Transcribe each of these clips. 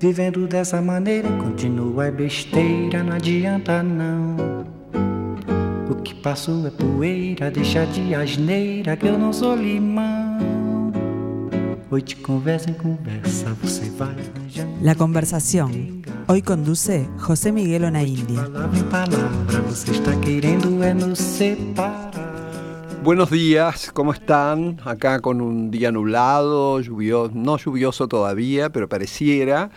Vivendo dessa maneira, continua é besteira, não adianta não. O que passou é poeira, deixa de asneira que eu não sou limão. Hoy de conversa en conversa, você vai La conversación. Hoy conduce José Miguel Onaindia. Palavra em palavra, você está querendo é nos separar. Buenos días, ¿cómo están? Acá con un día nublado, lluvioso, no lluvioso todavía, pero pareciera.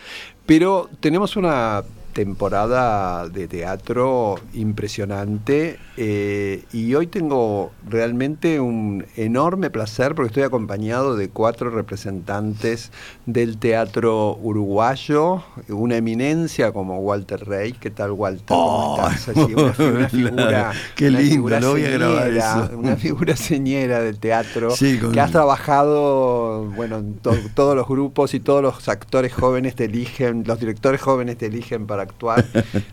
Pero tenemos una temporada de teatro impresionante eh, y hoy tengo realmente un enorme placer porque estoy acompañado de cuatro representantes del teatro uruguayo, una eminencia como Walter Rey. ¿Qué tal, Walter? ¿Cómo Oh, estás? Así, una, una figura, Qué una lindo, figura voy a grabar señera, eso. Una figura señera del teatro Sí, con- que has trabajado bueno, en to- todos los grupos y todos los actores jóvenes te eligen, los directores jóvenes te eligen para actuar.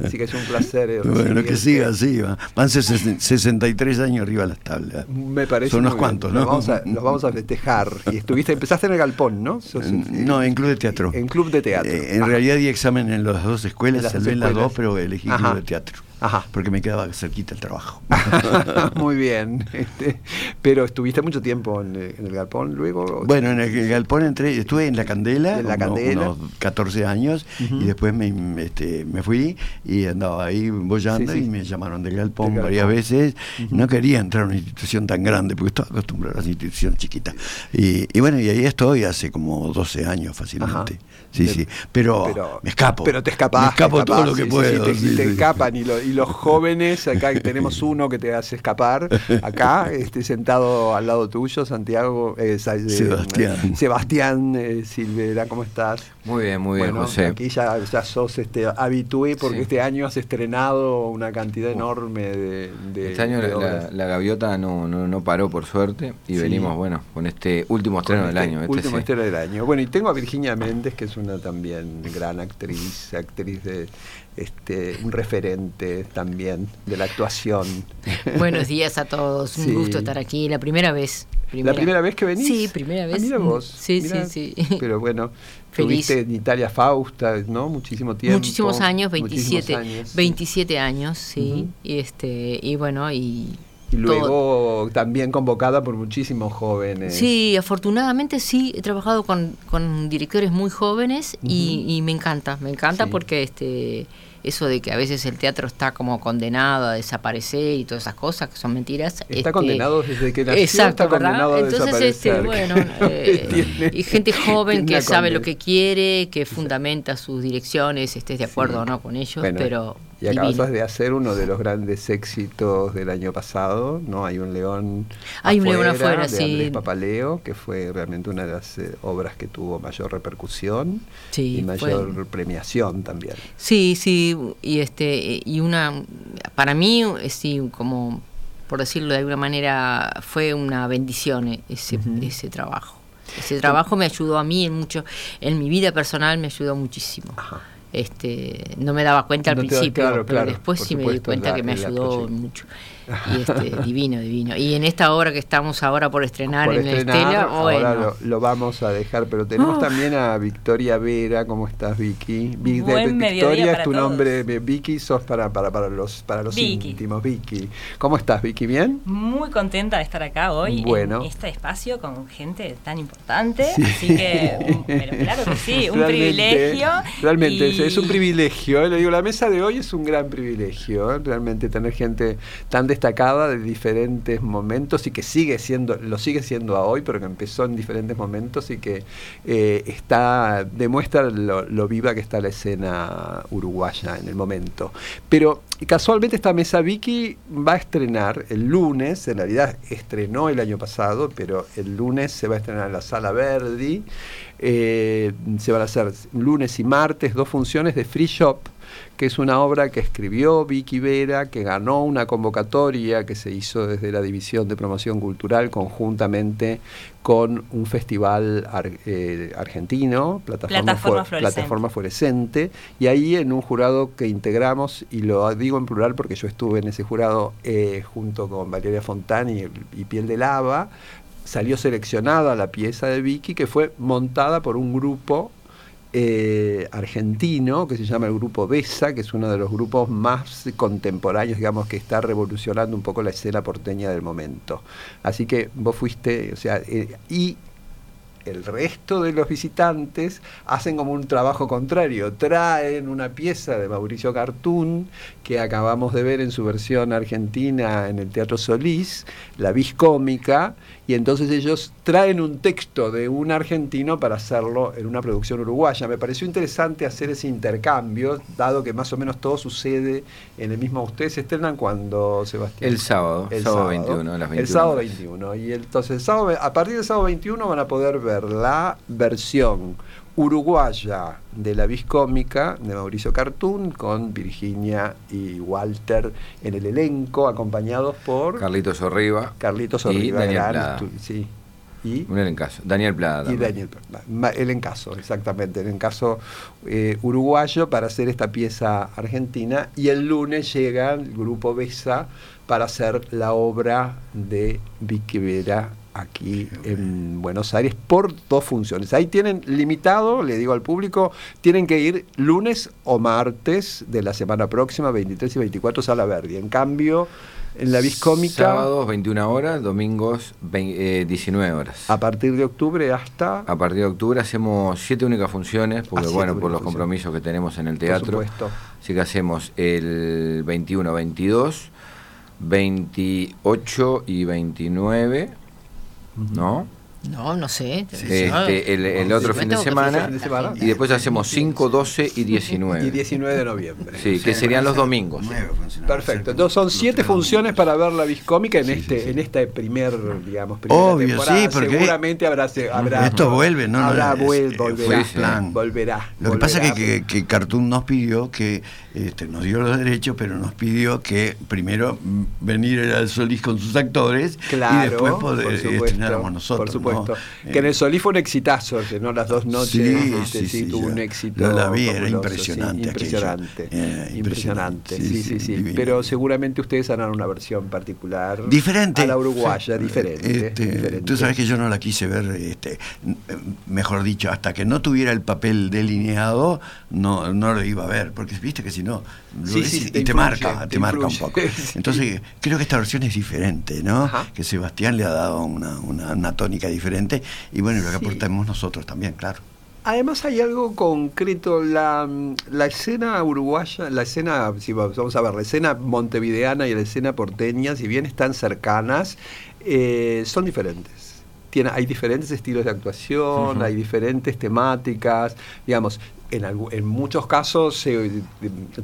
Así que es un placer. eh, Bueno, que siga así, va. van ses- 63 años arriba de las tablas. Me parece Son unos cuantos, Los ¿no? vamos, a, los vamos a festejar. Y estuviste, empezaste en el Galpón, ¿no? Sos- No, en club de teatro. En club de teatro. Eh, en Ajá. realidad di examen en las dos escuelas, salvé en las dos, pero elegí Ajá. club de teatro. Ajá. Porque me quedaba cerquita el trabajo. Muy bien. Este, pero estuviste mucho tiempo en, en el Galpón luego. Bueno, en el galpón entré, estuve en la Candela, En La Candela. unos 14 años, y después me, este, me fui y andaba ahí bollando Sí, sí. y me llamaron del galpón Del varias Galpón. veces. No quería entrar a una institución tan grande, porque estaba acostumbrado a las instituciones chiquitas. Y, y bueno, y ahí estoy hace como 12 años fácilmente. Ajá. Sí, De- sí. Pero, pero- me escapo. Pero te escapas. Me escapo todo lo que puedo. te, sí, te sí. escapan y, lo- y los jóvenes, acá tenemos uno que te hace escapar, acá, este, sentado al lado tuyo, Santiago, eh, eh, Sebastián. Sebastián eh, Silvera, ¿cómo estás? Muy bien, muy bien, bueno, José. aquí ya, ya sos este, habitué porque Sí. este año has estrenado una cantidad enorme de, de- Este año de la, obras. la- la gaviota no, no, no paró por suerte y Sí. venimos, bueno, con este último estreno Con del este año. este último sí. estreno del año. Bueno, y tengo a Virginia Méndez, que es una también gran actriz, actriz de este, un referente también de la actuación. Buenos días a todos, un Sí. gusto estar aquí, la primera vez. ¿La primera vez que venís? Sí, primera Ah, vez. mira vos. Sí, sí, sí. Pero bueno, Feliz. tuviste en Italia Fausta, ¿no? Muchísimo tiempo. Muchísimos años, muchísimos 27, años. 27 años, sí. Y este y bueno, y Y todo- luego también convocada por muchísimos jóvenes. Sí, afortunadamente sí, he trabajado con, con directores muy jóvenes y, y me encanta, me encanta Sí. porque este eso de que a veces el teatro está como condenado a desaparecer y todas esas cosas que son mentiras. Está este, condenado desde que nació, Exacto, está ¿verdad? condenado a Entonces, este, bueno, eh, Tiene- y gente joven que sabe lo que quiere, que fundamenta sus direcciones, estés de acuerdo o no con ellos, Bueno, pero Y acabas divino. de hacer uno de los grandes éxitos del año pasado, ¿no? Hay un león Hay un león afuera, de sí. Andrés Papaleo, que fue realmente una de las eh, obras que tuvo mayor repercusión Sí, y mayor fue- premiación también. Sí, sí, y este y una para mí eh, sí como por decirlo de alguna manera fue una bendición eh, ese ese trabajo. Ese trabajo me ayudó a mí en mucho en mi vida personal me ayudó muchísimo. Ajá. Este, no me daba cuenta al No principio, claro, pero claro, después sí me di cuenta la- que me ayudó mucho. Y este, divino, divino. Y en esta obra que estamos ahora por estrenar Por en la estrenar, Estela, ahora bueno. lo, lo vamos a dejar, pero tenemos Oh. también a Victoria Vera, ¿cómo estás Vicky? Vi- de- Buen Victoria es tu todos. nombre, Vicky sos para, para, para los, para los Vicky. íntimos, Vicky. ¿Cómo estás Vicky? ¿Bien? Muy contenta de estar acá hoy Bueno. en este espacio con gente tan importante. Sí. Así que, pero claro que sí, un Realmente, privilegio. Realmente, y- es un privilegio. eh, Le digo, la mesa de hoy es un gran privilegio. eh, Realmente tener gente tan destacada de diferentes momentos y que sigue siendo, lo sigue siendo a hoy, pero que empezó en diferentes momentos y que eh, está, demuestra lo, lo viva que está la escena uruguaya en el momento. Pero casualmente esta mesa Vicky va a estrenar el lunes, en realidad estrenó el año pasado, pero el lunes se va a estrenar en la Sala Verdi. Eh, se van a hacer lunes y martes dos funciones de Free Shop, que es una obra que escribió Vicky Vera, que ganó una convocatoria que se hizo desde la División de Promoción Cultural conjuntamente con un festival ar- eh, argentino, Plataforma, Plataforma Fue- Fluorescente. Plataforma Fluorescente, y ahí en un jurado que integramos, y lo digo en plural porque yo estuve en ese jurado eh, junto con Valeria Fontani y, y Piel de Lava, salió seleccionada la pieza de Vicky que fue montada por un grupo eh, argentino que se llama el grupo BESA, que es uno de los grupos más contemporáneos, digamos, que está revolucionando un poco la escena porteña del momento. Así que vos fuiste, o sea, eh, y el resto de los visitantes hacen como un trabajo contrario, traen una pieza de Mauricio Cartún que acabamos de ver en su versión argentina en el Teatro Solís, la vis cómica, y entonces ellos traen un texto de un argentino para hacerlo en una producción uruguaya. Me pareció interesante hacer ese intercambio, dado que más o menos todo sucede en el mismo. Ustedes se estrenan cuando, Sebastián. El sábado, El sábado, sábado. 21, a las 21. El sábado 21. Y entonces, el sábado, a partir del sábado 21 van a poder ver la versión uruguaya de la vis cómica de Mauricio Cartún con Virginia y Walter en el elenco, acompañados por Carlitos Orriba. Carlitos y Orriba, Daniel gran Plada. sí. Y Un elencazo. Daniel Plada. y. Daniel, el encaso, exactamente, el encaso eh, uruguayo para hacer esta pieza argentina y el lunes llega el grupo Besa para hacer la obra de Vicky Vera aquí en Buenos Aires por dos funciones. Ahí tienen limitado, le digo al público, tienen que ir lunes o martes de la semana próxima, 23 y 24 Sala Verdi. En cambio, en la Viscómica, Sábados 21 horas, domingos vein- eh, 19 horas. a partir de octubre hasta... A partir de octubre hacemos siete únicas funciones, porque Ah, bueno, por los funciones. compromisos que tenemos en el Por teatro. supuesto. Así que hacemos el 21, 22, 28 y 29, ¿no? No, no sé. Este, el, el otro fin de semana. fin de semana. Y después hacemos 5, 12 y 19. Y 19 de noviembre. Sí, que serían los domingos. Perfecto. Entonces son siete funciones para ver la viscómica en Sí, este sí, sí. en esta primer, digamos, primera Obvio, temporada. sí, porque- seguramente habrá, se- habrá Esto vuelve, ¿no? no, habrá es- vuel- eh, volverá, fue plan. volverá. Lo que pasa es que, que, que Cartoon nos pidió que este, nos dio los derechos, pero nos pidió que primero venir al Solís con sus actores Claro, y después poder por supuesto, estrenáramos nosotros. Por supuesto. ¿no? Que en el Solís fue un exitazo, no las dos noches, Sí, este, sí, sí, tuvo un éxito. Lo la vi, era impresionante sí, aquello. impresionante, Eh, impresionante, impresionante, sí, sí, sí. Pero seguramente ustedes harán una versión particular. Diferente. A la uruguaya, diferente. Este, diferente. Tú sabes que yo no la quise ver, este, n- mejor dicho, hasta que no tuviera el papel delineado, no, no lo iba a ver, porque viste que si no, Sí, y te, marca, te, te marca un poco. Entonces, creo que esta versión es diferente, ¿no? Ajá. Que Sebastián le ha dado una, una, una tónica diferente, y bueno, lo que aportamos nosotros también, claro. Además hay algo concreto, la, la escena uruguaya, la escena, si va- vamos a ver, la escena montevideana y la escena porteña, si bien están cercanas, eh, son diferentes. Tiene, hay diferentes estilos de actuación, hay diferentes temáticas, digamos, en, en muchos casos se, eh,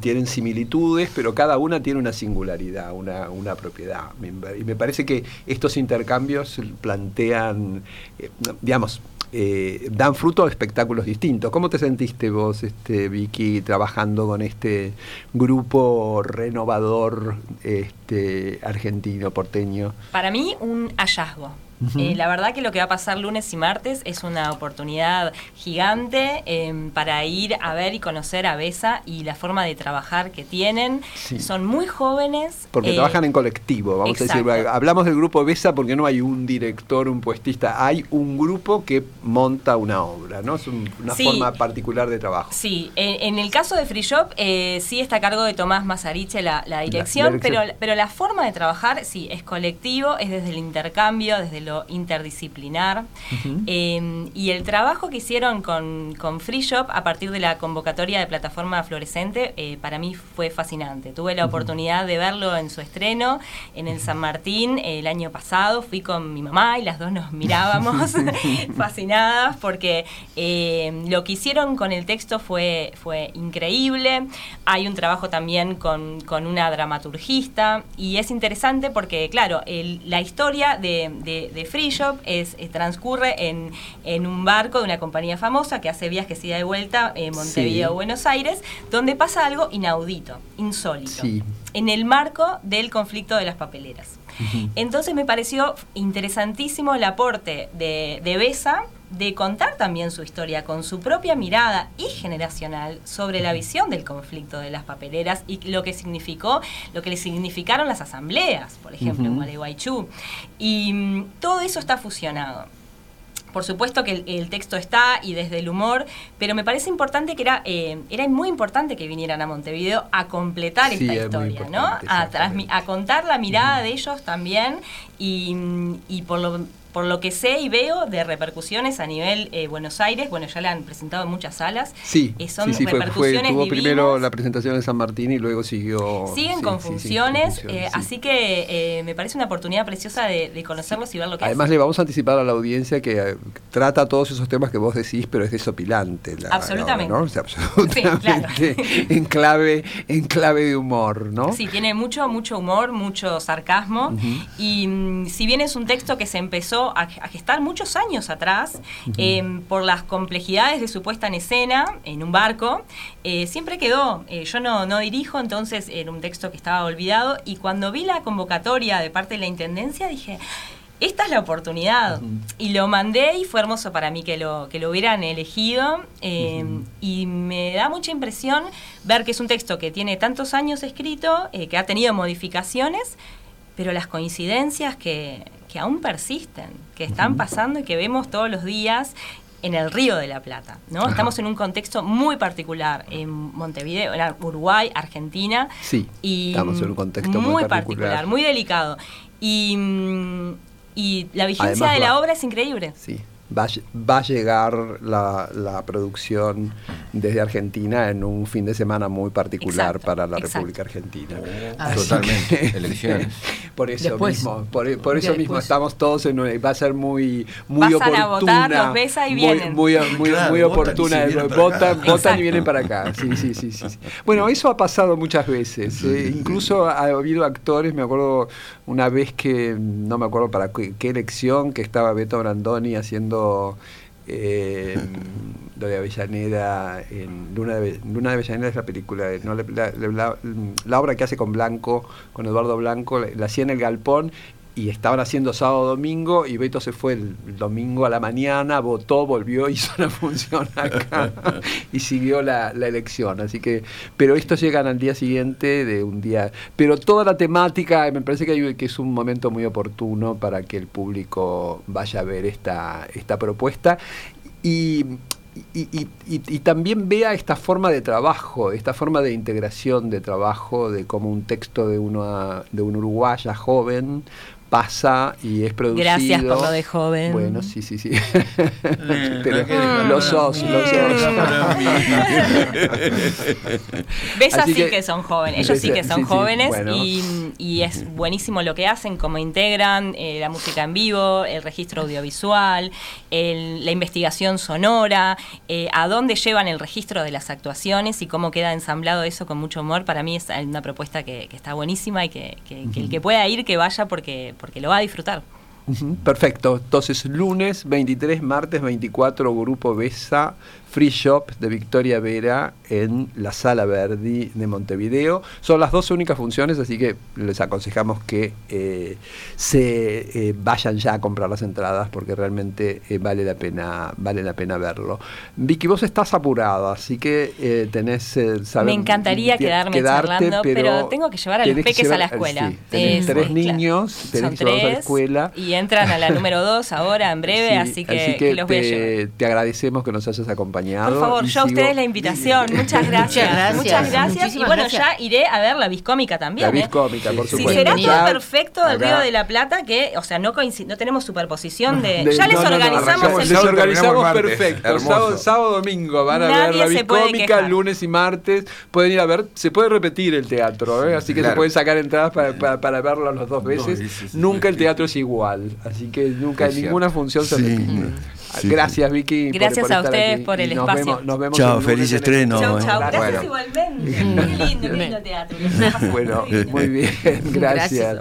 tienen similitudes, pero cada una tiene una singularidad, una, una propiedad. Y me parece que estos intercambios plantean, eh, digamos, eh, dan fruto a espectáculos distintos. ¿Cómo te sentiste vos, este, Vicky, trabajando con este grupo renovador este, argentino, porteño? Para mí, un hallazgo. Eh, la verdad que lo que va a pasar lunes y martes es una oportunidad gigante eh, para ir a ver y conocer a Besa y la forma de trabajar que tienen. Sí. Son muy jóvenes. Porque eh, trabajan en colectivo, vamos a decir. Hablamos del grupo BESA porque no hay un director, un puestista, hay un grupo que monta una obra, ¿no? Es un- una Sí. forma particular de trabajo. Sí, en, en el caso de Free Shop eh, sí está a cargo de Tomás Mazariche la, la dirección, la dirección. Pero, pero la forma de trabajar sí es colectivo, es desde el intercambio, desde lo interdisciplinar. Eh, y el trabajo que hicieron con, con Free Shop a partir de la convocatoria de plataforma fluorescente eh, para mí fue fascinante. Tuve la oportunidad de verlo en su estreno en el San Martín el año pasado. Fui con mi mamá y las dos nos mirábamos fascinadas porque eh, lo que hicieron con el texto fue, fue increíble. Hay un trabajo también con, con una dramaturgista y es interesante porque, claro, el- la historia de, de- de Free Shop es, eh, transcurre en, en un barco de una compañía famosa que hace viajes ida y vuelta en Montevideo, Sí. Buenos Aires, donde pasa algo inaudito, insólito Sí. en el marco del conflicto de las papeleras. Entonces me pareció interesantísimo el aporte de, de Besa de contar también su historia con su propia mirada y generacional sobre la visión del conflicto de las papeleras y lo que significó, lo que le significaron las asambleas, por ejemplo, en. Gualeguaychú. Y mm, todo eso está fusionado. por supuesto que el, el texto está y desde el humor, pero me parece importante que era, eh, era muy importante que vinieran a Montevideo a completar Sí, esta es historia, ¿no? A, contar la mirada de ellos también y, y por lo por lo que sé y veo de repercusiones a nivel eh, Buenos Aires, bueno, ya la han presentado en muchas salas. Sí, eh, son sí, sí, fue, fue- repercusiones tuvo divinas. primero la presentación de San Martín y luego siguió... Siguen sí, con funciones, eh, así que me parece una oportunidad preciosa de, de conocerlos y ver lo que Además hacen. le vamos a anticipar a la audiencia que trata todos esos temas que vos decís, pero es desopilante. La, la Absolutamente. obra, ¿no? O sea, absolutamente en, clave, en clave de humor, ¿no? Sí, tiene mucho, mucho humor, mucho sarcasmo. Y mm, si bien es un texto que se empezó a, a gestar muchos años atrás, eh, por las complejidades de su puesta en escena, en un barco, eh, siempre quedó. Eh, yo no, no dirijo, entonces era un texto que estaba olvidado. Y cuando vi la convocatoria de parte de la intendencia, dije. Esta es la oportunidad. Y lo mandé y fue hermoso para mí que lo, que lo hubieran elegido. eh, Y me da mucha impresión ver que es un texto que tiene tantos años escrito, eh, que ha tenido modificaciones, pero las coincidencias que, que aún persisten, que están pasando y que vemos todos los días en el Río de la Plata, ¿no? Estamos en un contexto muy particular en Montevideo, en Uruguay, Argentina. Sí, y estamos en un contexto muy particular. muy delicado. Y, mm, y la vigencia Además de la obra es increíble. Sí. Va, a va a llegar la, la producción desde Argentina en un fin de semana muy particular Exacto, para la exacto. República Argentina. Así Totalmente, que- elecciones. Por eso Después. mismo, por, por eso Después. mismo estamos todos en un- va a ser muy muy Pasan a oportuna. votar, los besa y muy, vienen. Muy, muy, Claro, muy votan y oportuna. si vienen para Votan, acá. votan y vienen para acá. Sí, sí, sí, sí, sí. Bueno, eso ha pasado muchas veces. eh. Incluso ha habido actores, me acuerdo una vez que, no me acuerdo para qué, qué elección, que estaba Beto Brandoni haciendo eh, lo de Avellaneda, en Luna de, Luna Avellaneda es la película, eh, la, obra que hace con Blanco, con Eduardo Blanco, la, la hacía en el Galpón y estaban haciendo sábado domingo y Beto se fue el domingo a la mañana, votó, volvió, hizo una función acá y siguió la, la elección. Así que, pero estos llegan al día siguiente de un día. Pero toda la temática, me parece que, es un momento muy oportuno para que el público vaya a ver esta, esta propuesta. Y- y- y también vea esta forma de trabajo, esta forma de integración de trabajo, de cómo un texto de, una, de un uruguaya joven pasa y es producido. Gracias por lo de joven. Bueno, sí, sí, sí. no Pero lo sos, lo sos. Ves Así que- que, son jóvenes, ellos sí que son sí, jóvenes bueno. y, y es buenísimo lo que hacen, cómo integran eh, la música en vivo, el registro audiovisual, el- la investigación sonora, eh, a dónde llevan el registro de las actuaciones y cómo queda ensamblado eso con mucho humor. Para mí es una propuesta que, que está buenísima y que, que- que el que pueda ir, que vaya porque, porque lo va a disfrutar. Perfecto. Entonces, lunes 23, martes 24, Grupo Besa, Free Shop de Victoria Vera en la Sala Verdi de Montevideo. Son las dos únicas funciones, así que les aconsejamos que eh, se eh, vayan ya a comprar las entradas porque realmente eh, vale la pena vale la pena verlo. Vicky, vos estás apurada, así que tenés... saber- Me encantaría quedarme quedarte, charlando, pero tengo que llevar a los peques a la escuela. sí, tenés Es- tres es- niños, tenés Son que llevarlos a la escuela. y entran a la número dos ahora en breve, Sí, así, que, que los voy a llevar. te, te agradecemos que nos hayas acompañado. Por favor, y yo a sigo- ustedes la invitación. Muchas gracias. gracias. Muchas gracias. Y bueno, gracias. ya iré a ver la Viscómica también. La ¿eh? Viscómica, por Si supuesto. será todo Ya perfecto del Río de la Plata, que, o sea, no, coinci- no tenemos superposición de. de- ya les no, no, no, organizamos arrancamos el Les organizamos perfecto. Sábado, sábado, domingo van a ver la Viscómica, lunes y martes. Pueden ir a ver, se puede repetir el teatro, ¿eh? así que se pueden sacar entradas para, para, para verlo las dos veces. sí, sí, sí, nunca el sí. teatro es igual, así que nunca Es ninguna función se Sí, repite. Sí. Gracias, Vicky. por- Gracias por a estar ustedes aquí. por el nos espacio. Vemos, nos vemos Chao, el feliz en el- estreno. Chau, eh. chau. Gracias Bueno. igualmente. Muy lindo, qué lindo teatro. Bueno, muy bien. gracias. Gracias.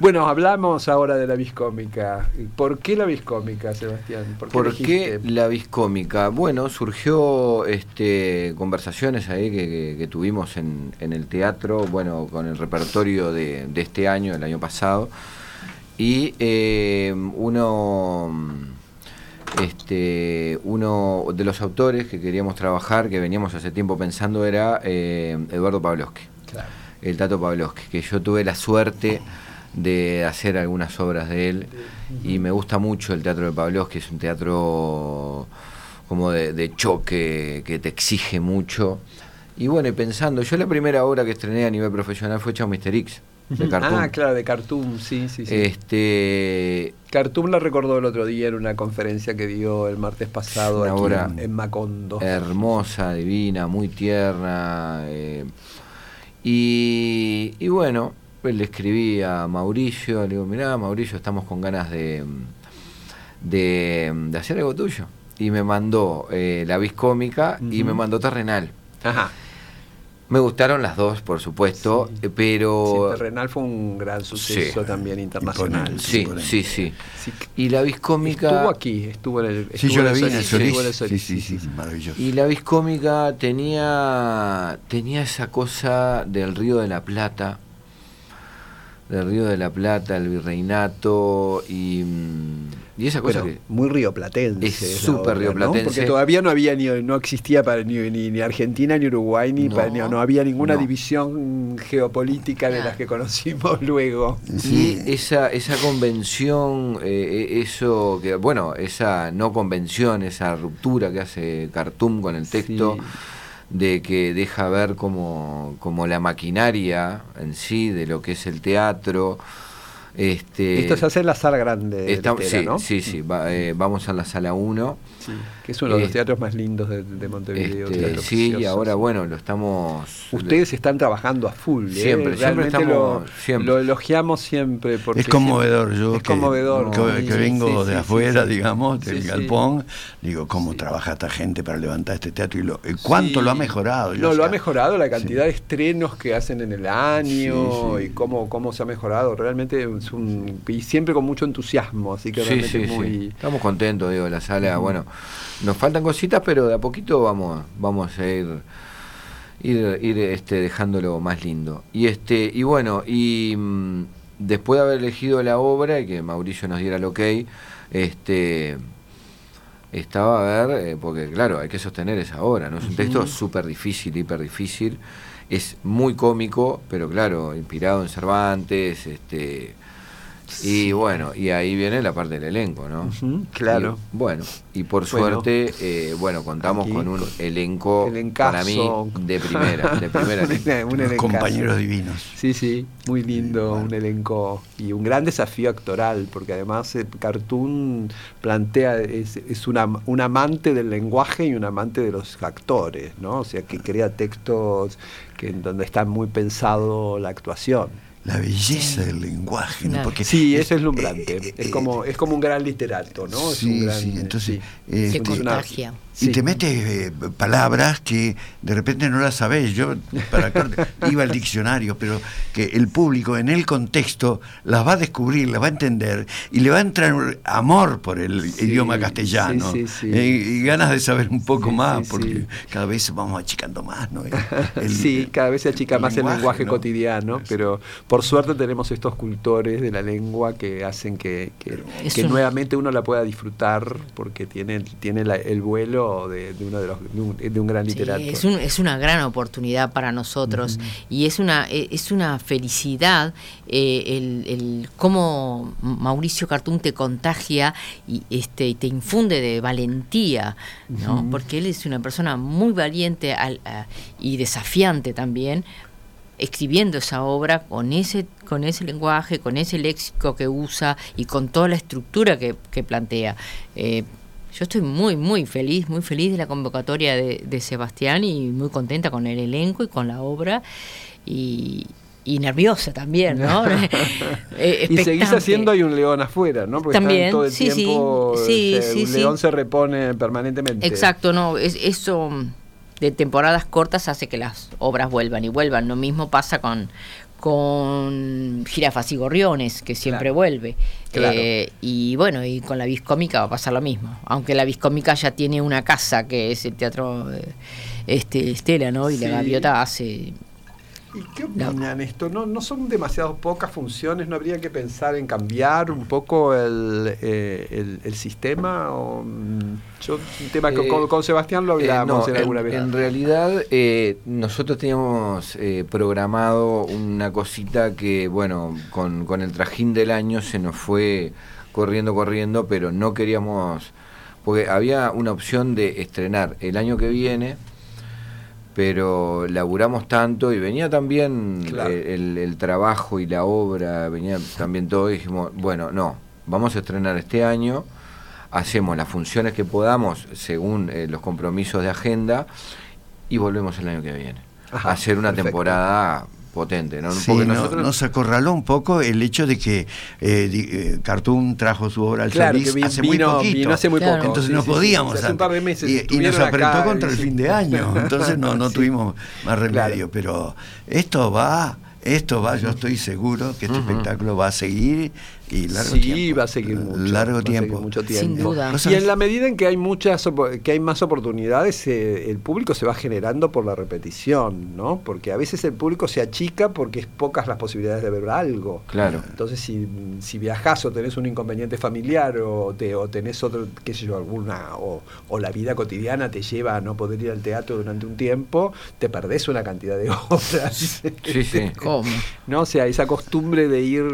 Bueno, hablamos ahora de la viscómica. ¿Por qué la viscómica, Sebastián? ¿Por qué, ¿Por qué la viscómica? Bueno, surgió este, conversaciones ahí que, que- que tuvimos en, en el teatro, bueno, con el repertorio de, de este año, del año pasado, y eh, uno, este, uno de los autores que queríamos trabajar, que veníamos hace tiempo pensando, era eh, Eduardo Pavlovsky Claro. el Tato Pavlovsky, que yo tuve la suerte de hacer algunas obras de él y me gusta mucho el teatro de que es un teatro como de, de choque que te exige mucho. Y bueno, pensando, yo la primera obra que estrené a nivel profesional fue Chao Mr. X, de Cartoon. Ah, claro, de Cartoon, sí, sí, sí. Este, Cartoon la recordó el otro día en una conferencia que dio el martes pasado Una aquí obra en Macondo. hermosa, divina, muy tierna. eh, y, y bueno, pues le escribí a Mauricio, le digo, mirá, Mauricio, estamos con ganas de, de, de hacer algo tuyo. Y me mandó eh, La Vis Cómica y me mandó Terrenal. Ajá. Me gustaron las dos, por supuesto, Sí. eh, pero... Sí, Terrenal fue un gran suceso Sí. también internacional. Sí, sí, sí. Y La Vis Cómica... Estuvo aquí, estuvo en el. Sí, yo la vi en Solís, el Solís, sí, sí, sí, maravilloso. Y la viscómica tenía, tenía esa cosa del Río de la Plata, del Río de la Plata, el virreinato y, mm, y esa cosa que... muy rioplatense. Es súper obra, ¿no? rioplatense. Porque todavía no había ni, no existía para ni, ni, ni Argentina ni Uruguay ni No. para- ni- no había ninguna No. división geopolítica de las que conocimos luego. Y esa, esa convención, eh, eh, eso que, bueno, esa no convención, esa ruptura que hace Cartoon con el texto, Sí. De que deja ver como, como la maquinaria en sí de lo que es el teatro. Este, Esto se hace en la sala grande de Está- sí, ¿no? sí, sí, va- eh, vamos a la sala 1. Sí, que es uno de los Eh, teatros más lindos de, de Montevideo. Este, sí, y ahora bueno, lo estamos... Ustedes están trabajando a full, ¿eh? Siempre, siempre Realmente estamos- lo, siempre. lo elogiamos siempre. Porque es conmovedor, yo Es que, conmovedor. que, sí, que vengo sí, de afuera, sí. digamos, del sí. galpón, digo, cómo trabaja esta gente para levantar este teatro y lo, eh, cuánto Sí. lo ha mejorado. Yo, No, o lo sea, ha mejorado, la sí. cantidad de estrenos que hacen en el año Sí, sí. y cómo, cómo se ha mejorado. Realmente es un. Y siempre con mucho entusiasmo, así que realmente sí, es muy. sí. Estamos contentos, digo, la sala, bueno, nos faltan cositas, pero de a poquito vamos, vamos a ir, ir, ir, este, dejándolo más lindo. Y este, y bueno, y mm, después de haber elegido la obra y que Mauricio nos diera el ok, este estaba a ver, eh, porque claro, hay que sostener esa obra, ¿no? Es un texto súper difícil, hiper difícil, es muy cómico, pero claro, inspirado en Cervantes, este y bueno, y ahí viene la parte del elenco, ¿no? Claro. Y, bueno, y por Bueno. suerte, eh, bueno, contamos Aquí con un elenco elencazo. para mí de primera, de primera. Un elencazo. compañeros divinos. Sí, sí, muy lindo, bueno. un elenco y un gran desafío actoral, porque además el Cartoon plantea, es, es una, un amante del lenguaje y un amante de los actores, ¿no? O sea, que crea textos que, en donde está muy pensado la actuación. La belleza del lenguaje, ¿no? Porque Sí, es eslumbrante. eh, es eh, como es como un gran literato, ¿no? Es Sí, un gran, sí, entonces, sí. eh, Se Es una- contagia. Y sí. te metes eh, palabras que de repente no las sabés. Yo para acá iba al diccionario, pero que el público en el contexto las va a descubrir, las va a entender y le va a entrar amor por el Sí, idioma castellano sí, sí, sí. eh, y ganas de saber un poco Sí, más, sí, porque sí. cada vez vamos achicando más, ¿no? El- sí, cada vez se achica el más el lenguaje ¿no? cotidiano, pero por suerte tenemos estos cultores de la lengua que hacen que, nuevamente uno la pueda disfrutar porque tiene, tiene la- el vuelo de, de uno de, los, de, un, de un gran Sí, literato. es, un- es una gran oportunidad para nosotros y es una e- es una felicidad eh, el, el cómo Mauricio Cartún te contagia y este y te infunde de valentía, ¿no? Porque él es una persona muy valiente al- a- y desafiante también escribiendo esa obra con ese con ese lenguaje, con ese léxico que usa y con toda la estructura que, que plantea. Eh, yo estoy muy, muy feliz, muy feliz de la convocatoria de, de Sebastián y muy contenta con el elenco y con la obra y, y nerviosa también, ¿no? Eh, y seguís haciendo hay un león afuera, ¿no? Porque También, todo el sí, sí, tiempo, sí, se- sí, un sí. león se repone permanentemente. Exacto, no, es, eso de temporadas cortas hace que las obras vuelvan y vuelvan. Lo mismo pasa con con Jirafas y Gorriones, que siempre Claro. vuelve. Claro. Eh, y bueno, y con la Viscómica va a pasar lo mismo. Aunque la Viscómica ya tiene una casa, que es el Teatro eh, este Estela, ¿no? Y Sí. la Gaviota hace ¿Y qué opinan esto? ¿No, ¿No son demasiado pocas funciones? ¿No habría que pensar en cambiar un poco el, eh, el, el sistema? O, mm, yo, un tema que Eh, con, con Sebastián lo Eh, hablamos no, en alguna vez. En realidad, eh, nosotros teníamos eh, programado una cosita que, bueno, con, con el trajín del año se nos fue corriendo, corriendo, pero no queríamos, porque había una opción de estrenar el año que viene, pero laburamos tanto y venía también Claro. eh, el, el trabajo y la obra, venía también todo, y dijimos, bueno, no, vamos a estrenar este año hacemos las funciones que podamos según eh, los compromisos de agenda y volvemos el año que viene Ajá, a hacer una perfecto. temporada potente. ¿no? Sí, Porque no- nosotros- nos acorraló un poco el hecho de que eh, eh, Cartoon trajo su obra al Claro, que vi- hace muy vino- poquito. vino hace muy Claro. poco. Entonces sí, no sí, sí. podíamos. Hace un par de meses. y, y nos apretó acá contra y el fin de año. Entonces no, no Sí. tuvimos más remedio. Claro. Pero esto va, esto va, yo estoy seguro que este espectáculo va a seguir y largo sí, tiempo. va a seguir mucho. Largo va a seguir tiempo. mucho Sin tiempo. duda. Cosas- Y en la medida en que hay muchas que hay más oportunidades, eh, el público se va generando por la repetición, ¿no? Porque a veces el público se achica porque es pocas las posibilidades de ver algo. Claro. Entonces, si, si viajás o tenés un inconveniente familiar o, te, o tenés otro, qué sé yo, alguna, o, o la vida cotidiana te lleva a no poder ir al teatro durante un tiempo, te perdés una cantidad de obras. Sí, sí. ¿Cómo? No, o sea, esa costumbre de ir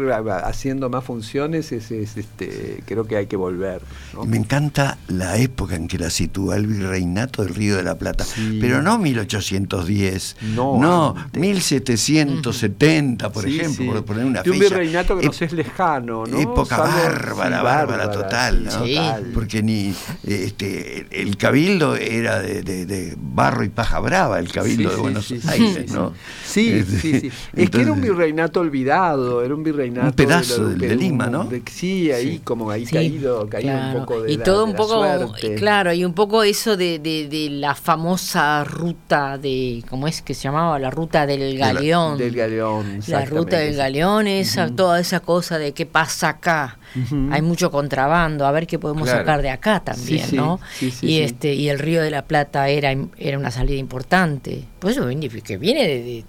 haciendo más funciones, es, es, este, creo que hay que volver. ¿no? Me encanta la época en que la sitúa el virreinato del Río de la Plata, Sí. pero no 1810, No, no, antes. 1770, por Sí, ejemplo, sí. por poner una De un fecha. virreinato que Ep- nos es lejano, ¿no? Época bárbara, sí, bárbara, total, ¿no? Sí. total. Porque ni este el cabildo era de, de- de barro y paja brava, el cabildo Sí, de Buenos Aires, sí, ¿no? Sí, sí, sí. Es que era un virreinato olvidado, era un virreinato. Un pedazo de, de- de Lima, ¿no? de- sí, ahí Sí. como ahí Sí, caído, caído claro. un poco de y la, todo de un la poco suerte. claro y un poco eso de, de, de la famosa ruta de cómo es que se llamaba la ruta del la- galeón Del galeón. la ruta del galeón esa toda esa cosa de qué pasa acá hay mucho contrabando a ver qué podemos Claro. sacar de acá también Sí, no sí, sí, y sí. este y el río de la plata era era una salida importante por eso viene- que viene de, de-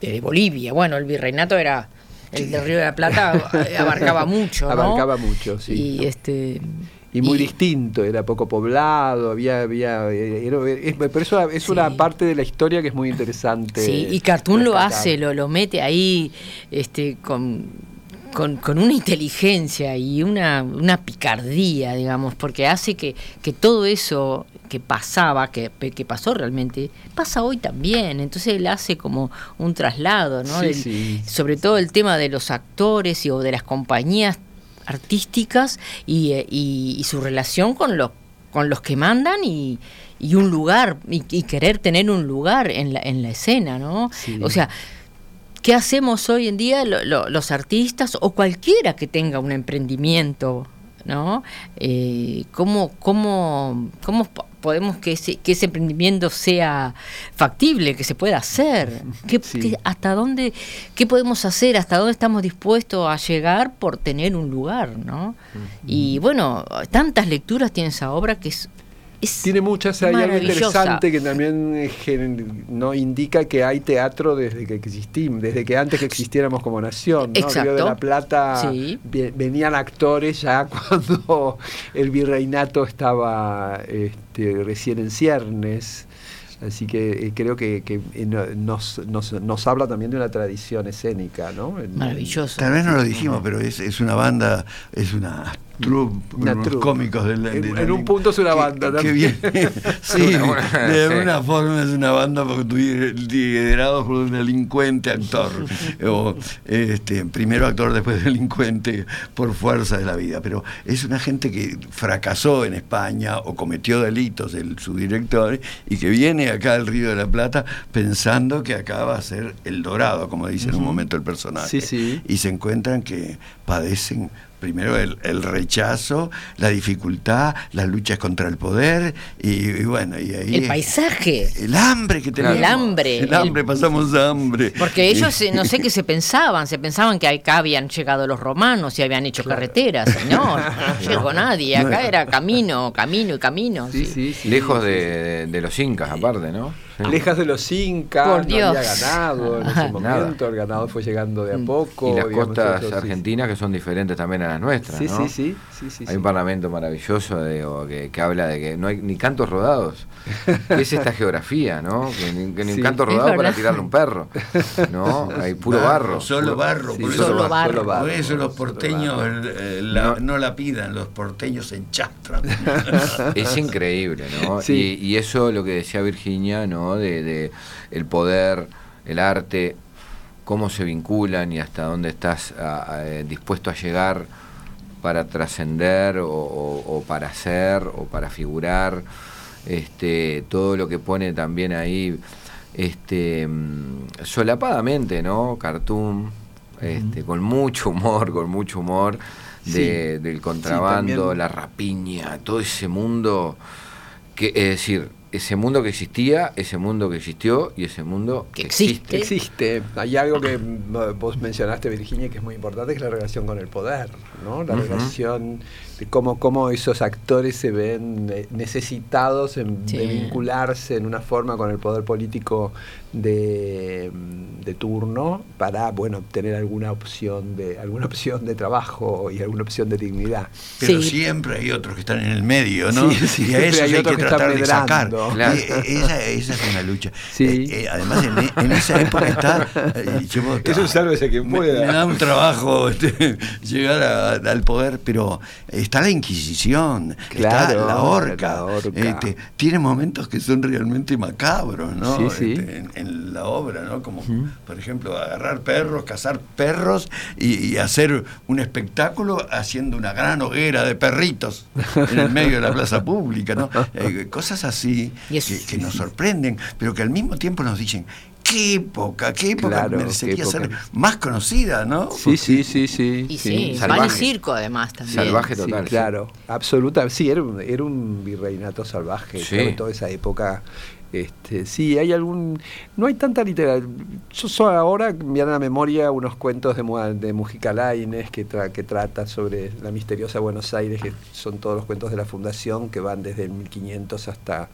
de- de Bolivia bueno el virreinato era el del río de la plata eh, abarcaba mucho ¿no? Abarcaba mucho, sí. y este Y muy y- distinto, era poco poblado, había, había, eh, era- es, pero eso es una parte de la historia que es muy interesante. Sí, y Cartoon lo hace, lo, lo mete ahí este, con, con, con una inteligencia y una, una picardía, digamos, porque hace que, que todo eso que pasaba, que, que pasó realmente, pasa hoy también. Entonces él hace como un traslado, ¿no? Sí. Sobre todo el tema de los actores y, o de las compañías artísticas y, eh, y- y su relación con los con los que mandan y, y un lugar y, y querer tener un lugar en la, en la escena, ¿no? Sí. O sea, ¿qué hacemos hoy en día lo- lo- los artistas o cualquiera que tenga un emprendimiento, ¿no? Eh, ¿cómo, cómo, cómo po- podemos que ese, que ese emprendimiento sea factible, que se pueda hacer? ¿Qué, Sí. qué- ¿Hasta dónde, qué podemos hacer? ¿Hasta dónde estamos dispuestos a llegar por tener un lugar, ¿no? Y bueno, tantas lecturas tiene esa obra que es... es Tiene muchas, hay algo interesante que también eh, gen- no indica que hay teatro desde que existimos, desde que antes que existiéramos como nación. ¿no? Exacto. Río de la Plata Sí. ve- venían actores ya cuando el virreinato estaba este, recién en ciernes. Así que eh, creo que, que, eh, no- nos, nos, nos habla también de una tradición escénica, ¿no? Maravilloso. Tal vez no lo dijimos, pero es, es una banda, es una troupe, Una unos troupe. cómicos de la- En- de la en un punto es una banda que también. bien. sí, Una buena- de sí. alguna forma es una banda porque liderado por un delincuente actor. o este, primero actor, después delincuente, por fuerza de la vida. Pero es una gente que fracasó en España o cometió delitos, el, su director, y que viene acá al Río de la Plata pensando que acá va a ser el dorado, como dice en un momento el personaje Sí, sí. y se encuentran que padecen primero el, el rechazo, la dificultad, las luchas contra el poder y, y bueno, y ahí El paisaje. el hambre que tenemos. El hambre. El hambre, pasamos hambre. Porque ellos, eh, no sé qué se pensaban, se pensaban que acá habían llegado los romanos y habían hecho carreteras. No, no llegó nadie, acá era camino, camino y camino. Sí, sí. sí, sí, Lejos de- de los incas, aparte, ¿no? Lejas de los incas, Por no Dios. había ganado en ese Nada. momento, el ganado fue llegando de a Mm. poco. Y las digamos, costas eso, sí, argentinas que son diferentes también a las nuestras, Sí, ¿no? sí, sí, sí, sí, Hay sí. un parlamento maravilloso digo, que, que habla de que no hay ni cantos rodados. ¿Qué es esta geografía, no? Que ni, que ni Sí. un canto rodado para tirarle un perro, ¿no? Hay puro barro. Solo barro. Sí, por, solo barro. solo barro, por eso los porteños barro. eh, la- No. no. la pidan, los porteños se enchastran. Es increíble, ¿no? Sí. Y, y eso lo que decía Virginia, ¿no? De, de el poder, el arte, cómo se vinculan y hasta dónde estás a- a, eh, dispuesto a llegar para trascender o, o- o para ser o para figurar. Este, todo lo que pone también ahí, este, mm, solapadamente, ¿no? Cartoon, este, con mucho humor, con mucho humor. De, del contrabando, la rapiña, todo ese mundo que es decir, ese mundo que existía, ese mundo que existió y ese mundo Que existe. existe. Hay algo que vos mencionaste, Virginia, que es muy importante, que es la relación con el poder, ¿no? La relación cómo, cómo esos actores se ven eh, necesitados en- Sí. de vincularse en una forma con el poder político de, mm, de turno para, bueno, obtener alguna opción de alguna opción de trabajo y alguna opción de dignidad. Pero Sí. siempre hay otros que están en el medio, ¿no? Sí, y a esos hay hay, otros que tratar de sacar. Claro. Eh, esa, esa es una lucha. Sí. Eh, eh, además, en, en esa época está. eh, yo- Eso sálvese quien me, pueda. me da un trabajo este, llegar a- al poder, pero está la Inquisición, Claro, está la horca. la horca. este, tiene momentos que son realmente macabros, ¿no? Sí, sí. Este, en, en la obra, ¿no? Como, por ejemplo, agarrar perros, cazar perros y, y hacer un espectáculo haciendo una gran hoguera de perritos en el medio de la plaza pública, ¿no? Eh, cosas así que nos sorprenden, pero que al mismo tiempo nos dicen, qué época, qué época Claro, merecería qué época. ser más conocida, ¿no? Sí, sí, sí, sí. Y sí, Salvaje. vale circo además también. Salvaje Sí, total. sí. claro, absoluta. Sí, era un, era un virreinato salvaje, Sí. claro, en toda esa época. Este, sí, hay algún. No hay tanta literatura. Yo soy ahora me vienen a la memoria unos cuentos de, de Mujica Lainez que, tra- que trata sobre la misteriosa Buenos Aires, que son todos los cuentos de la Fundación que van desde el 1500 hasta,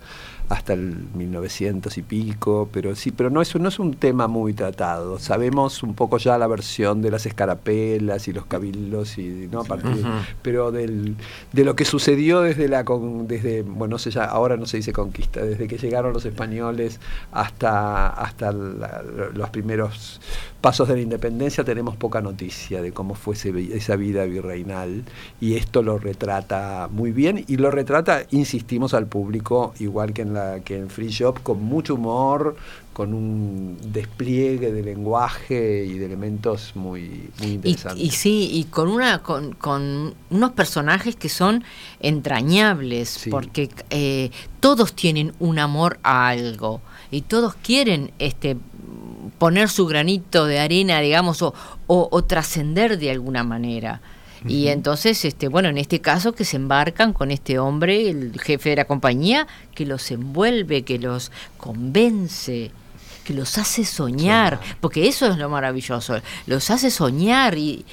hasta el 1900 y pico. Pero sí, pero no es, no es un tema muy tratado. Sabemos un poco ya la versión de las escarapelas y los cabildos, y, ¿no? a partir, Ujú. pero del, de lo que sucedió desde la con- desde bueno no sé ya ahora no se dice conquista desde que llegaron los españoles hasta hasta la- los primeros pasos de la independencia tenemos poca noticia de cómo fue ese esa vida virreinal y esto lo retrata muy bien y lo retrata insistimos al público igual que en la que en Free Shop con mucho humor con un despliegue de lenguaje y de elementos muy muy Y, interesantes y sí, y con una con, con unos personajes que son entrañables, Sí. porque eh, todos tienen un amor a algo y todos quieren este poner su granito de arena, digamos, o, o- o trascender de alguna manera. Y entonces, este, bueno, en este caso que se embarcan con este hombre, el jefe de la compañía, que los envuelve, que los convence, que los hace soñar, porque eso es lo maravilloso, los hace soñar y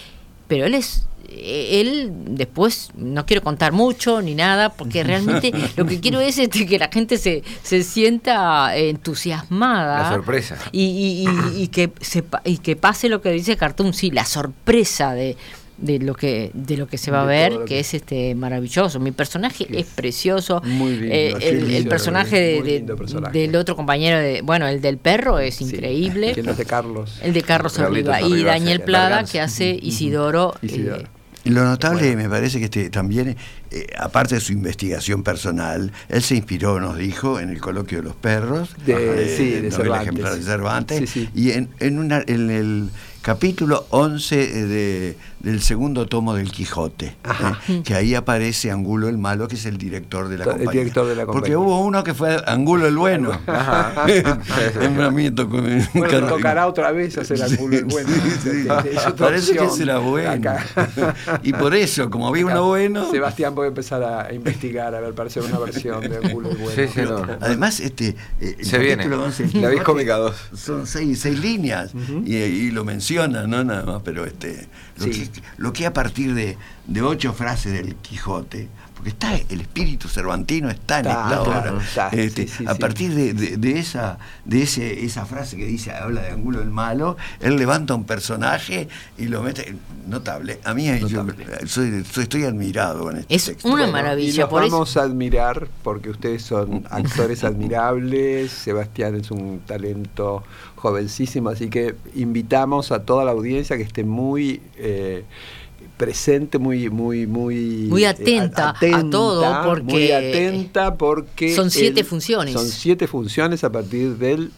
pero él es él después no quiero contar mucho ni nada porque realmente lo que quiero es este, que la gente se, se sienta entusiasmada La sorpresa. y, y- y- y que sepa- y que pase lo que dice Cartoon sí la sorpresa de de lo que de lo que se va a ver que que- es este maravilloso. Mi personaje es es precioso. muy lindo, Eh, el, el personaje de- muy de- lindo personaje. del otro compañero de bueno el del perro es Sí, increíble. Es de Carlos. El de Carlos Arriba. Y Daniel Plada que hace Isidoro, Isidoro. eh, lo notable me parece que este, también eh, aparte de su investigación personal, él se inspiró, nos dijo, en el coloquio de los perros, De- sí, de novela Cervantes. ejemplar de Cervantes, Sí, sí. y en, en, una, en el capítulo 11 de, del segundo tomo del Quijote, eh, que ahí aparece Angulo el Malo, que es el director de la El compañía. director de la Porque compañía. hubo uno que fue Angulo el Bueno. Ajá. me Bueno, tocará otra vez hacer Angulo el Bueno. Sí, sí. Es otra Parece que será bueno. Acá. y por eso, como había uno bueno. Sebastián puede empezar a investigar, a ver, para hacer una versión de Angulo el Bueno. Sí, sí, no. Además, este, eh, el Se viene. capítulo 11 del La Quijote Biscómica 2. Son seis, seis líneas y, y lo menciona, no nada más, pero este, lo, Sí. que, lo que a partir de, de ocho frases del Quijote, porque está el espíritu cervantino está en Está, esta obra. claro, está, Este, sí, sí, a sí. partir de, de- de esa, de ese, esa frase que dice, habla de Angulo el Malo, él levanta un personaje y lo mete. Notable. A mí yo soy- soy- estoy admirado con este Es texto. una Bueno, maravilla, Y los por eso- vamos a admirar porque ustedes son actores admirables. Sebastián es un talento jovencísimo, así que invitamos a toda la audiencia que esté muy eh, presente, muy, muy, muy, Muy eh, atenta a todo, porque muy atenta porque son siete el- funciones. Son siete funciones a partir del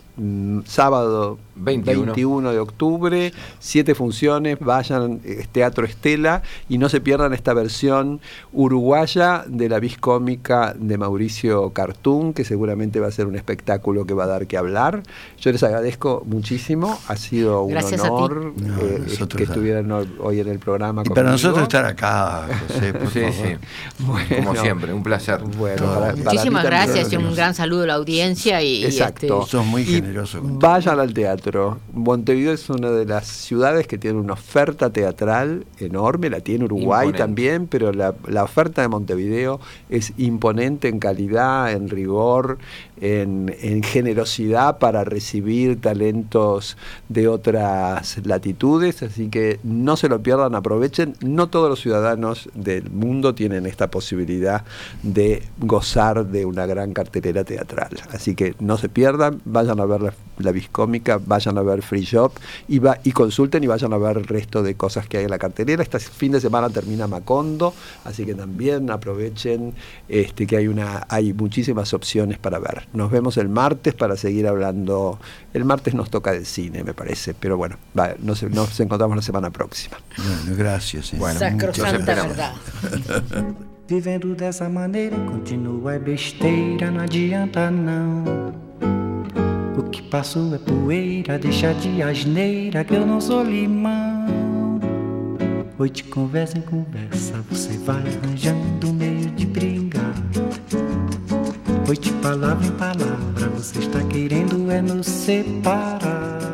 sábado 21. 21 de octubre, siete funciones, vayan, es Teatro Estela y no se pierdan esta versión uruguaya de la vis cómica de Mauricio Cartún, que seguramente va a ser un espectáculo que va a dar que hablar. Yo les agradezco muchísimo, ha sido un Gracias honor No, eh, que estuvieran hoy- en el programa. Y para nosotros estar acá, José, por Sí, favor. sí. Bueno. Como siempre, un placer. Bueno, No, para- Muchísimas gracias y un gran saludo a la audiencia y, y, Exacto. este, Sos muy Y generoso con. Vayan al teatro. Montevideo es una de las ciudades que tiene una oferta teatral enorme, la tiene Uruguay Imponente. también, pero la, la oferta de Montevideo es imponente en calidad, en rigor, en, en generosidad para recibir talentos de otras latitudes, así que no se lo pierdan, aprovechen. No todos los ciudadanos del mundo tienen esta posibilidad de gozar de una gran cartelera teatral, así que no se pierdan, vayan a ver la, la Viscómica, vayan a ver Free Shop y, va, y consulten y vayan a ver el resto de cosas que hay en la cartelera. Este fin de semana termina Macondo, así que también aprovechen este, que hay, una, hay muchísimas opciones para ver. Nos vemos el martes para seguir hablando. El martes nos toca del cine, me parece, pero bueno, va, nos, nos encontramos la semana próxima. Bueno, gracias. eh. Bueno, sacrosanta verdad. Vivendo dessa maneira, continua é besteira, não adianta não. O que passou é poeira, deixa de asneira que eu não sou limão. De conversa em conversa, você vai arranjando meio de brigar. De palavra em palavra, você está querendo é nos separar.